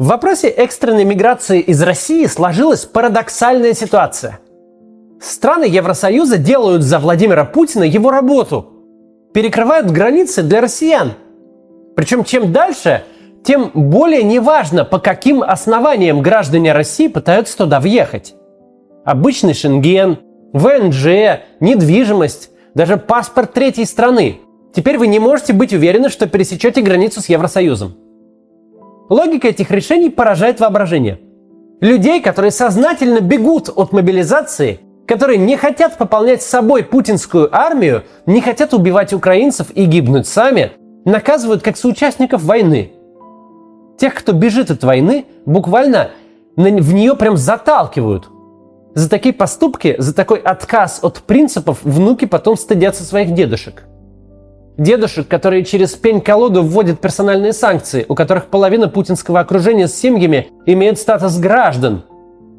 В вопросе экстренной миграции из России сложилась парадоксальная ситуация. Страны Евросоюза делают за Владимира Путина его работу. Перекрывают границы для россиян. Причем чем дальше, тем более неважно, по каким основаниям граждане России пытаются туда въехать. Обычный шенген, ВНЖ, недвижимость, даже паспорт третьей страны. Теперь вы не можете быть уверены, что пересечете границу с Евросоюзом. Логика этих решений поражает воображение. Людей, которые сознательно бегут от мобилизации, которые не хотят пополнять с собой путинскую армию, не хотят убивать украинцев и гибнуть сами, наказывают как соучастников войны. Тех, кто бежит от войны, буквально в нее прям заталкивают. За такие поступки, за такой отказ от принципов внуки потом стыдятся своих дедушек. Дедушек, которые через пень-колоду вводят персональные санкции, у которых половина путинского окружения с семьями имеет статус граждан.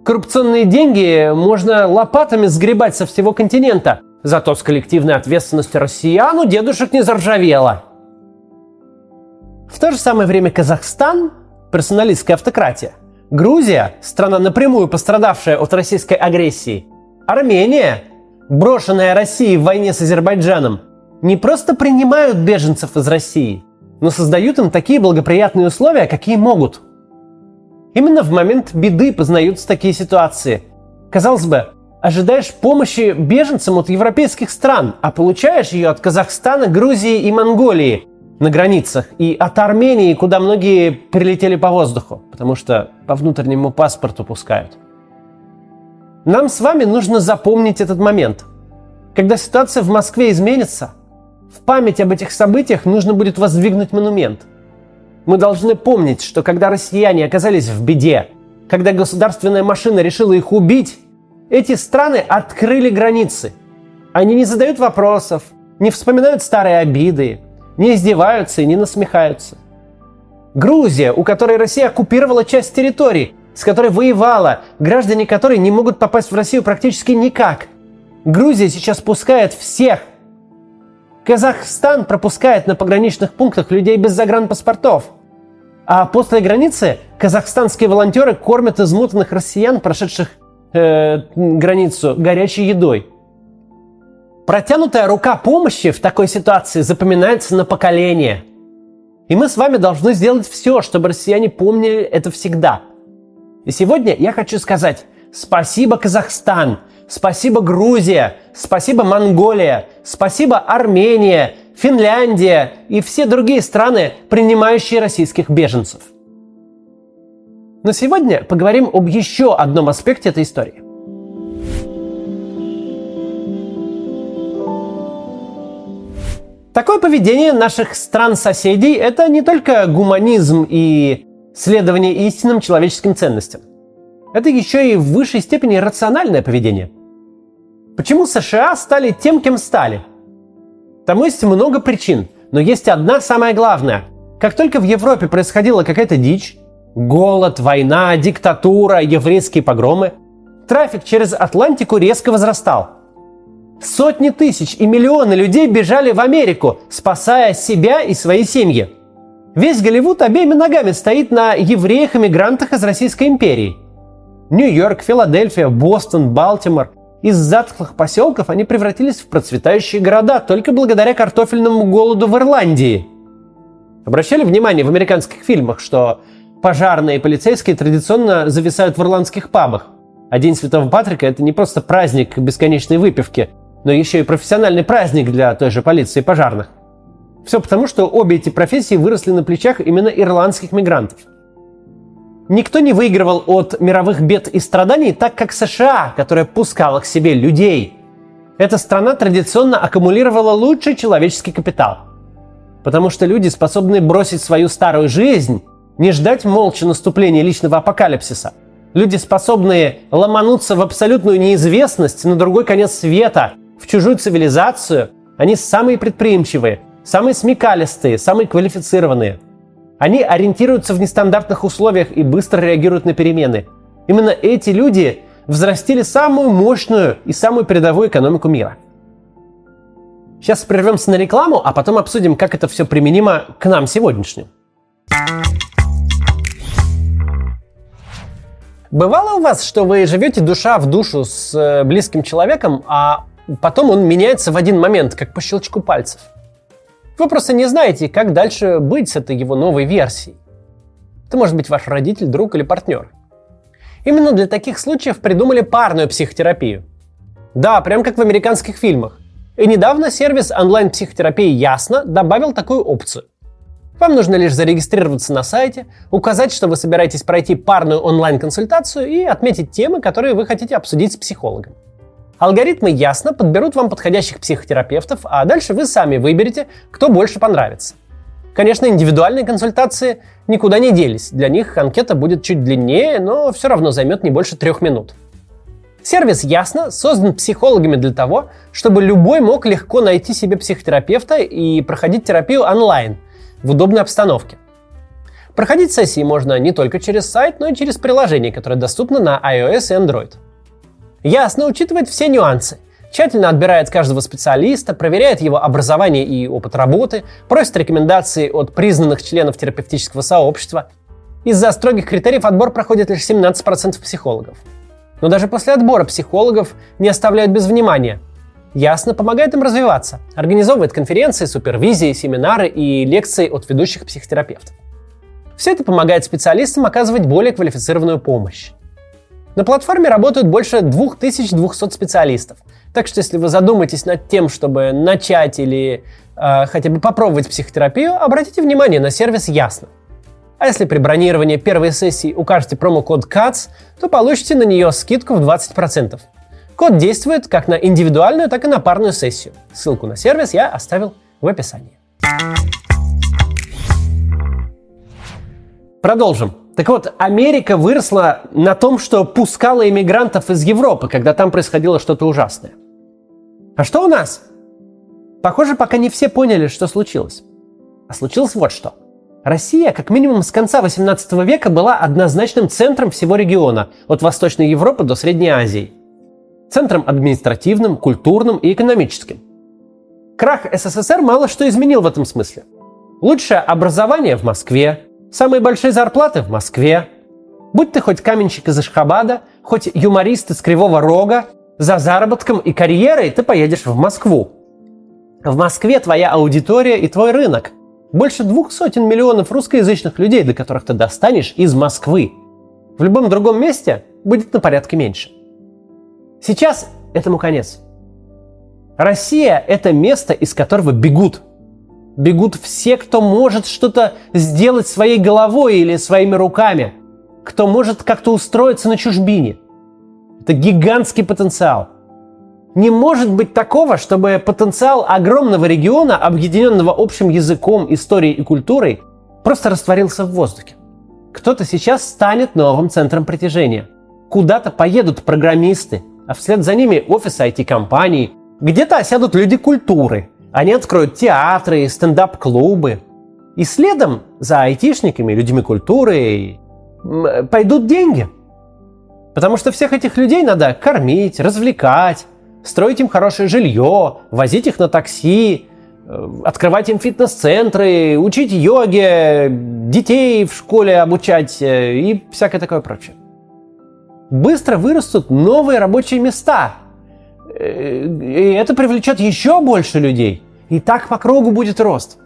Коррупционные деньги можно лопатами сгребать со всего континента, зато с коллективной ответственностью россиян у дедушек не заржавело. В то же самое время Казахстан – персоналистская автократия. Грузия – страна напрямую пострадавшая от российской агрессии. Армения – брошенная Россией в войне с Азербайджаном – не просто принимают беженцев из России, но создают им такие благоприятные условия, какие могут. Именно в момент беды познаются такие ситуации. Казалось бы, ожидаешь помощи беженцам от европейских стран, а получаешь ее от Казахстана, Грузии и Монголии на границах, и от Армении, куда многие прилетели по воздуху, потому что по внутреннему паспорту пускают. Нам с вами нужно запомнить этот момент. Когда ситуация в Москве изменится – в память об этих событиях нужно будет воздвигнуть монумент. Мы должны помнить, что когда россияне оказались в беде, когда государственная машина решила их убить, эти страны открыли границы. Они не задают вопросов, не вспоминают старые обиды, не издеваются и не насмехаются. Грузия, у которой Россия оккупировала часть территорий, с которой воевала, граждане которой не могут попасть в Россию практически никак. Грузия сейчас пускает всех, Казахстан пропускает на пограничных пунктах людей без загранпаспортов. А после границы казахстанские волонтеры кормят измотанных россиян, прошедших э, границу, горячей едой. Протянутая рука помощи в такой ситуации запоминается на поколение. И мы с вами должны сделать все, чтобы россияне помнили это всегда. И сегодня я хочу сказать спасибо, Казахстан, Спасибо Грузия, спасибо Монголия, спасибо Армения, Финляндия и все другие страны, принимающие российских беженцев. Но сегодня поговорим об еще одном аспекте этой истории. Такое поведение наших стран-соседей – это не только гуманизм и следование истинным человеческим ценностям. Это еще и в высшей степени рациональное поведение – Почему США стали тем, кем стали? Тому есть много причин, но есть одна самая главная. Как только в Европе происходила какая-то дичь, голод, война, диктатура, еврейские погромы, трафик через Атлантику резко возрастал. Сотни тысяч и миллионы людей бежали в Америку, спасая себя и свои семьи. Весь Голливуд обеими ногами стоит на евреях-эмигрантах из Российской империи. Нью-Йорк, Филадельфия, Бостон, Балтимор – из затхлых поселков они превратились в процветающие города только благодаря картофельному голоду в Ирландии. Обращали внимание в американских фильмах, что пожарные и полицейские традиционно зависают в ирландских пабах. А День Святого Патрика – это не просто праздник бесконечной выпивки, но еще и профессиональный праздник для той же полиции и пожарных. Все потому, что обе эти профессии выросли на плечах именно ирландских мигрантов – Никто не выигрывал от мировых бед и страданий так, как США, которая пускала к себе людей. Эта страна традиционно аккумулировала лучший человеческий капитал. Потому что люди способны бросить свою старую жизнь, не ждать молча наступления личного апокалипсиса. Люди, способные ломануться в абсолютную неизвестность на другой конец света, в чужую цивилизацию, они самые предприимчивые, самые смекалистые, самые квалифицированные – они ориентируются в нестандартных условиях и быстро реагируют на перемены. Именно эти люди взрастили самую мощную и самую передовую экономику мира. Сейчас прервемся на рекламу, а потом обсудим, как это все применимо к нам сегодняшним. Бывало у вас, что вы живете душа в душу с э, близким человеком, а потом он меняется в один момент, как по щелчку пальцев? Вы просто не знаете, как дальше быть с этой его новой версией. Это может быть ваш родитель, друг или партнер. Именно для таких случаев придумали парную психотерапию. Да, прям как в американских фильмах. И недавно сервис онлайн-психотерапии Ясно добавил такую опцию. Вам нужно лишь зарегистрироваться на сайте, указать, что вы собираетесь пройти парную онлайн-консультацию и отметить темы, которые вы хотите обсудить с психологом. Алгоритмы ясно подберут вам подходящих психотерапевтов, а дальше вы сами выберете, кто больше понравится. Конечно, индивидуальные консультации никуда не делись. Для них анкета будет чуть длиннее, но все равно займет не больше трех минут. Сервис ясно создан психологами для того, чтобы любой мог легко найти себе психотерапевта и проходить терапию онлайн в удобной обстановке. Проходить сессии можно не только через сайт, но и через приложение, которое доступно на iOS и Android. Ясно учитывает все нюансы. Тщательно отбирает каждого специалиста, проверяет его образование и опыт работы, просит рекомендации от признанных членов терапевтического сообщества. Из-за строгих критериев отбор проходит лишь 17% психологов. Но даже после отбора психологов не оставляют без внимания. Ясно помогает им развиваться, организовывает конференции, супервизии, семинары и лекции от ведущих психотерапевтов. Все это помогает специалистам оказывать более квалифицированную помощь. На платформе работают больше 2200 специалистов. Так что если вы задумаетесь над тем, чтобы начать или э, хотя бы попробовать психотерапию, обратите внимание на сервис Ясно. А если при бронировании первой сессии укажете промокод CATS, то получите на нее скидку в 20%. Код действует как на индивидуальную, так и на парную сессию. Ссылку на сервис я оставил в описании. Продолжим. Так вот, Америка выросла на том, что пускала иммигрантов из Европы, когда там происходило что-то ужасное. А что у нас? Похоже, пока не все поняли, что случилось. А случилось вот что. Россия, как минимум с конца 18 века, была однозначным центром всего региона, от Восточной Европы до Средней Азии. Центром административным, культурным и экономическим. Крах СССР мало что изменил в этом смысле. Лучшее образование в Москве, Самые большие зарплаты в Москве. Будь ты хоть каменщик из Ашхабада, хоть юморист из Кривого Рога, за заработком и карьерой ты поедешь в Москву. В Москве твоя аудитория и твой рынок. Больше двух сотен миллионов русскоязычных людей, до которых ты достанешь из Москвы. В любом другом месте будет на порядке меньше. Сейчас этому конец. Россия – это место, из которого бегут – Бегут все, кто может что-то сделать своей головой или своими руками, кто может как-то устроиться на чужбине. Это гигантский потенциал. Не может быть такого, чтобы потенциал огромного региона, объединенного общим языком, историей и культурой, просто растворился в воздухе. Кто-то сейчас станет новым центром притяжения. Куда-то поедут программисты, а вслед за ними офисы IT-компаний. Где-то осядут люди культуры, они откроют театры, стендап-клубы. И следом за айтишниками, людьми культуры пойдут деньги. Потому что всех этих людей надо кормить, развлекать, строить им хорошее жилье, возить их на такси, э, открывать им фитнес-центры, учить йоге, детей в школе обучать э, и всякое такое прочее. Быстро вырастут новые рабочие места, и это привлечет еще больше людей. И так по кругу будет рост.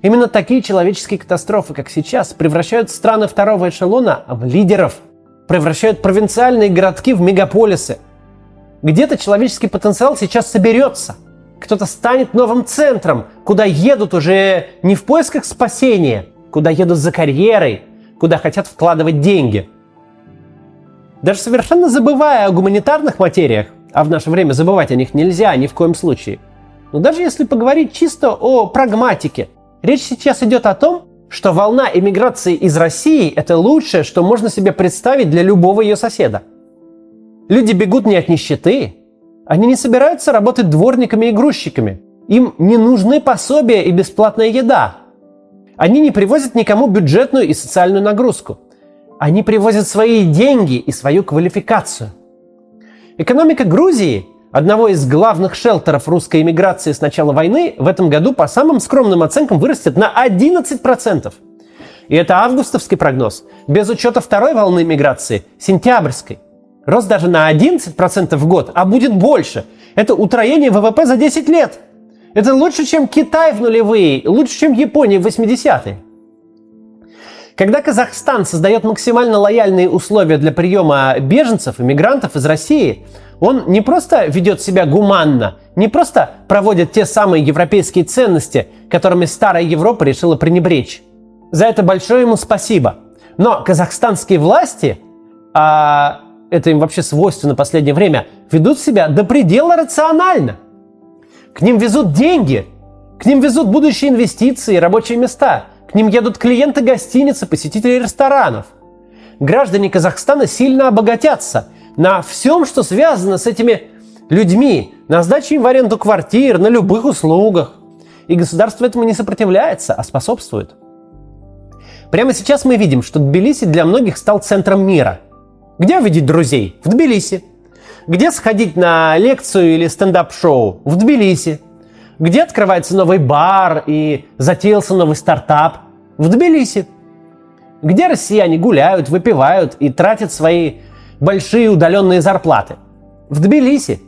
Именно такие человеческие катастрофы, как сейчас, превращают страны второго эшелона в лидеров, превращают провинциальные городки в мегаполисы. Где-то человеческий потенциал сейчас соберется. Кто-то станет новым центром, куда едут уже не в поисках спасения, куда едут за карьерой, куда хотят вкладывать деньги. Даже совершенно забывая о гуманитарных материях, а в наше время забывать о них нельзя ни в коем случае, но даже если поговорить чисто о прагматике, речь сейчас идет о том, что волна эмиграции из России – это лучшее, что можно себе представить для любого ее соседа. Люди бегут не от нищеты, они не собираются работать дворниками и грузчиками. Им не нужны пособия и бесплатная еда. Они не привозят никому бюджетную и социальную нагрузку. Они привозят свои деньги и свою квалификацию. Экономика Грузии одного из главных шелтеров русской иммиграции с начала войны, в этом году по самым скромным оценкам вырастет на 11%. И это августовский прогноз, без учета второй волны миграции, сентябрьской. Рост даже на 11% в год, а будет больше. Это утроение ВВП за 10 лет. Это лучше, чем Китай в нулевые, лучше, чем Япония в 80-е. Когда Казахстан создает максимально лояльные условия для приема беженцев, иммигрантов из России, он не просто ведет себя гуманно, не просто проводит те самые европейские ценности, которыми старая Европа решила пренебречь. За это большое ему спасибо. Но казахстанские власти, а это им вообще свойственно в последнее время, ведут себя до предела рационально. К ним везут деньги, к ним везут будущие инвестиции, рабочие места, к ним едут клиенты гостиницы, посетители ресторанов. Граждане Казахстана сильно обогатятся на всем, что связано с этими людьми, на сдаче им в аренду квартир, на любых услугах. И государство этому не сопротивляется, а способствует. Прямо сейчас мы видим, что Тбилиси для многих стал центром мира. Где увидеть друзей? В Тбилиси. Где сходить на лекцию или стендап-шоу? В Тбилиси. Где открывается новый бар и затеялся новый стартап? В Тбилиси. Где россияне гуляют, выпивают и тратят свои большие удаленные зарплаты? В Тбилиси.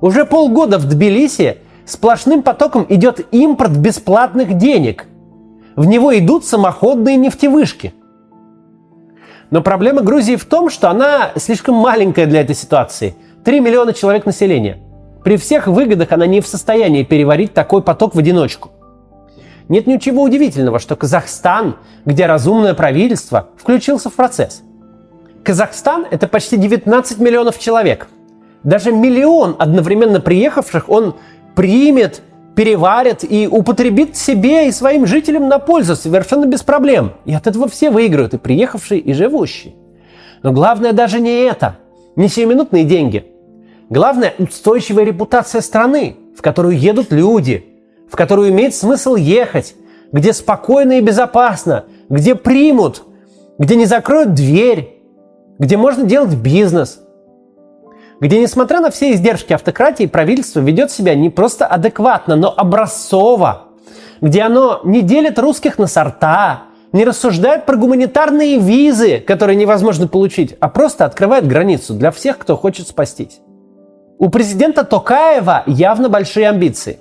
Уже полгода в Тбилиси сплошным потоком идет импорт бесплатных денег – в него идут самоходные нефтевышки. Но проблема Грузии в том, что она слишком маленькая для этой ситуации. 3 миллиона человек населения. При всех выгодах она не в состоянии переварить такой поток в одиночку. Нет ничего удивительного, что Казахстан, где разумное правительство, включился в процесс. Казахстан – это почти 19 миллионов человек. Даже миллион одновременно приехавших он примет переварит и употребит себе и своим жителям на пользу совершенно без проблем. И от этого все выиграют, и приехавшие, и живущие. Но главное даже не это, не сиюминутные деньги. Главное – устойчивая репутация страны, в которую едут люди, в которую имеет смысл ехать, где спокойно и безопасно, где примут, где не закроют дверь, где можно делать бизнес – где, несмотря на все издержки автократии, правительство ведет себя не просто адекватно, но образцово, где оно не делит русских на сорта, не рассуждает про гуманитарные визы, которые невозможно получить, а просто открывает границу для всех, кто хочет спастись. У президента Токаева явно большие амбиции.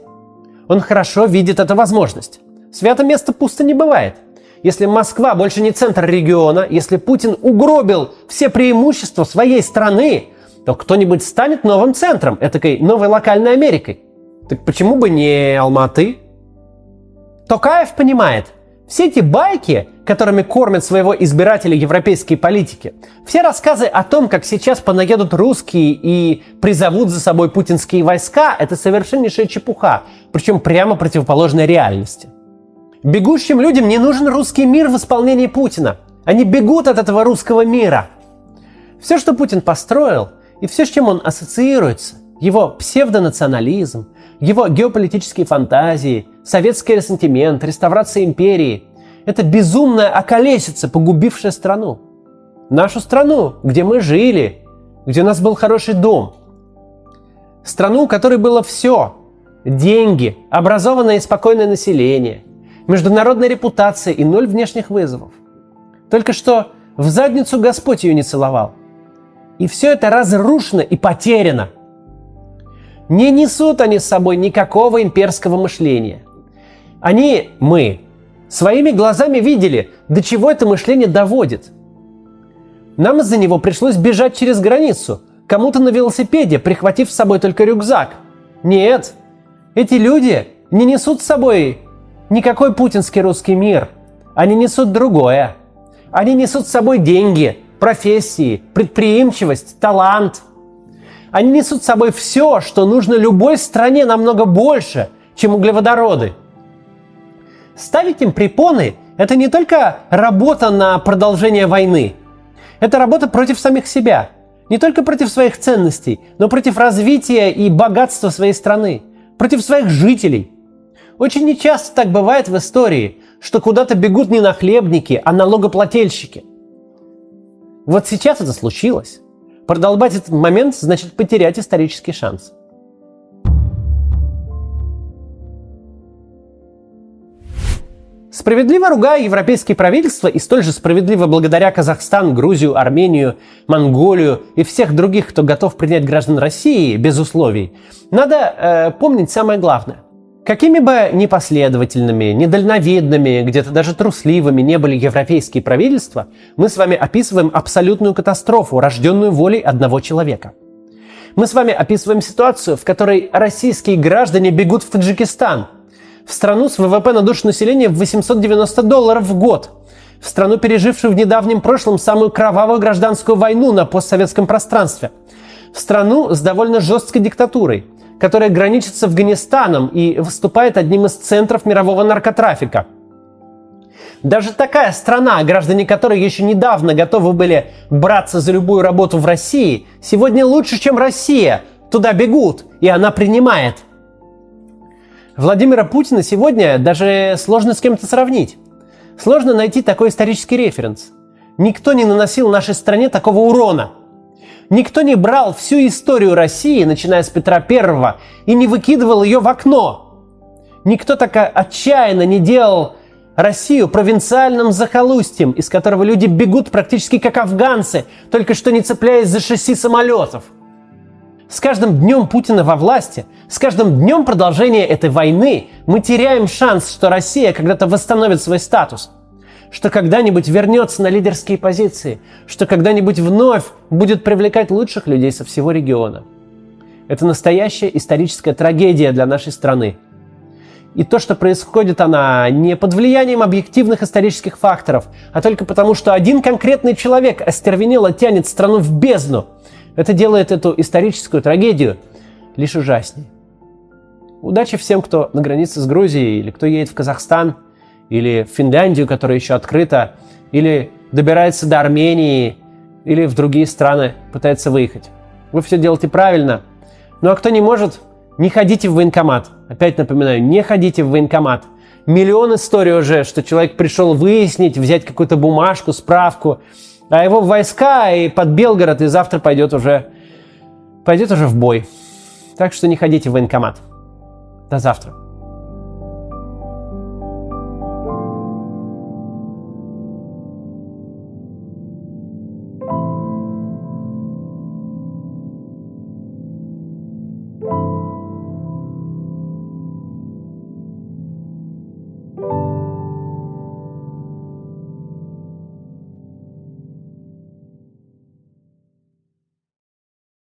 Он хорошо видит эту возможность. Свято место пусто не бывает. Если Москва больше не центр региона, если Путин угробил все преимущества своей страны, то кто-нибудь станет новым центром, этакой новой локальной Америкой. Так почему бы не Алматы? Токаев понимает, все эти байки, которыми кормят своего избирателя европейские политики, все рассказы о том, как сейчас понаедут русские и призовут за собой путинские войска, это совершеннейшая чепуха, причем прямо противоположной реальности. Бегущим людям не нужен русский мир в исполнении Путина. Они бегут от этого русского мира. Все, что Путин построил, и все, с чем он ассоциируется, его псевдонационализм, его геополитические фантазии, советский ресентимент, реставрация империи – это безумная околесица, погубившая страну. Нашу страну, где мы жили, где у нас был хороший дом. Страну, у которой было все – деньги, образованное и спокойное население, международная репутация и ноль внешних вызовов. Только что в задницу Господь ее не целовал – и все это разрушено и потеряно. Не несут они с собой никакого имперского мышления. Они, мы, своими глазами видели, до чего это мышление доводит. Нам из-за него пришлось бежать через границу, кому-то на велосипеде, прихватив с собой только рюкзак. Нет, эти люди не несут с собой никакой путинский русский мир. Они несут другое. Они несут с собой деньги, профессии, предприимчивость, талант. Они несут с собой все, что нужно любой стране намного больше, чем углеводороды. Ставить им препоны – это не только работа на продолжение войны. Это работа против самих себя. Не только против своих ценностей, но против развития и богатства своей страны. Против своих жителей. Очень нечасто так бывает в истории, что куда-то бегут не нахлебники, а налогоплательщики – вот сейчас это случилось. Продолбать этот момент значит потерять исторический шанс. Справедливо ругая европейские правительства и столь же справедливо благодаря Казахстан, Грузию, Армению, Монголию и всех других, кто готов принять граждан России без условий, надо э, помнить самое главное. Какими бы непоследовательными, недальновидными, где-то даже трусливыми не были европейские правительства, мы с вами описываем абсолютную катастрофу, рожденную волей одного человека. Мы с вами описываем ситуацию, в которой российские граждане бегут в Таджикистан – в страну с ВВП на душу населения в 890 долларов в год, в страну, пережившую в недавнем прошлом самую кровавую гражданскую войну на постсоветском пространстве, в страну с довольно жесткой диктатурой, которая граничит с Афганистаном и выступает одним из центров мирового наркотрафика. Даже такая страна, граждане которой еще недавно готовы были браться за любую работу в России, сегодня лучше, чем Россия. Туда бегут, и она принимает – Владимира Путина сегодня даже сложно с кем-то сравнить. Сложно найти такой исторический референс. Никто не наносил нашей стране такого урона. Никто не брал всю историю России, начиная с Петра Первого, и не выкидывал ее в окно. Никто так отчаянно не делал Россию провинциальным захолустьем, из которого люди бегут практически как афганцы, только что не цепляясь за шасси самолетов – с каждым днем Путина во власти, с каждым днем продолжения этой войны мы теряем шанс, что Россия когда-то восстановит свой статус, что когда-нибудь вернется на лидерские позиции, что когда-нибудь вновь будет привлекать лучших людей со всего региона. Это настоящая историческая трагедия для нашей страны. И то, что происходит она не под влиянием объективных исторических факторов, а только потому, что один конкретный человек остервенело тянет страну в бездну – это делает эту историческую трагедию лишь ужаснее. Удачи всем, кто на границе с Грузией, или кто едет в Казахстан, или в Финляндию, которая еще открыта, или добирается до Армении, или в другие страны пытается выехать. Вы все делаете правильно. Ну а кто не может, не ходите в военкомат. Опять напоминаю, не ходите в военкомат. Миллион историй уже, что человек пришел выяснить, взять какую-то бумажку, справку, а его войска и под Белгород, и завтра пойдет уже, пойдет уже в бой. Так что не ходите в военкомат. До завтра.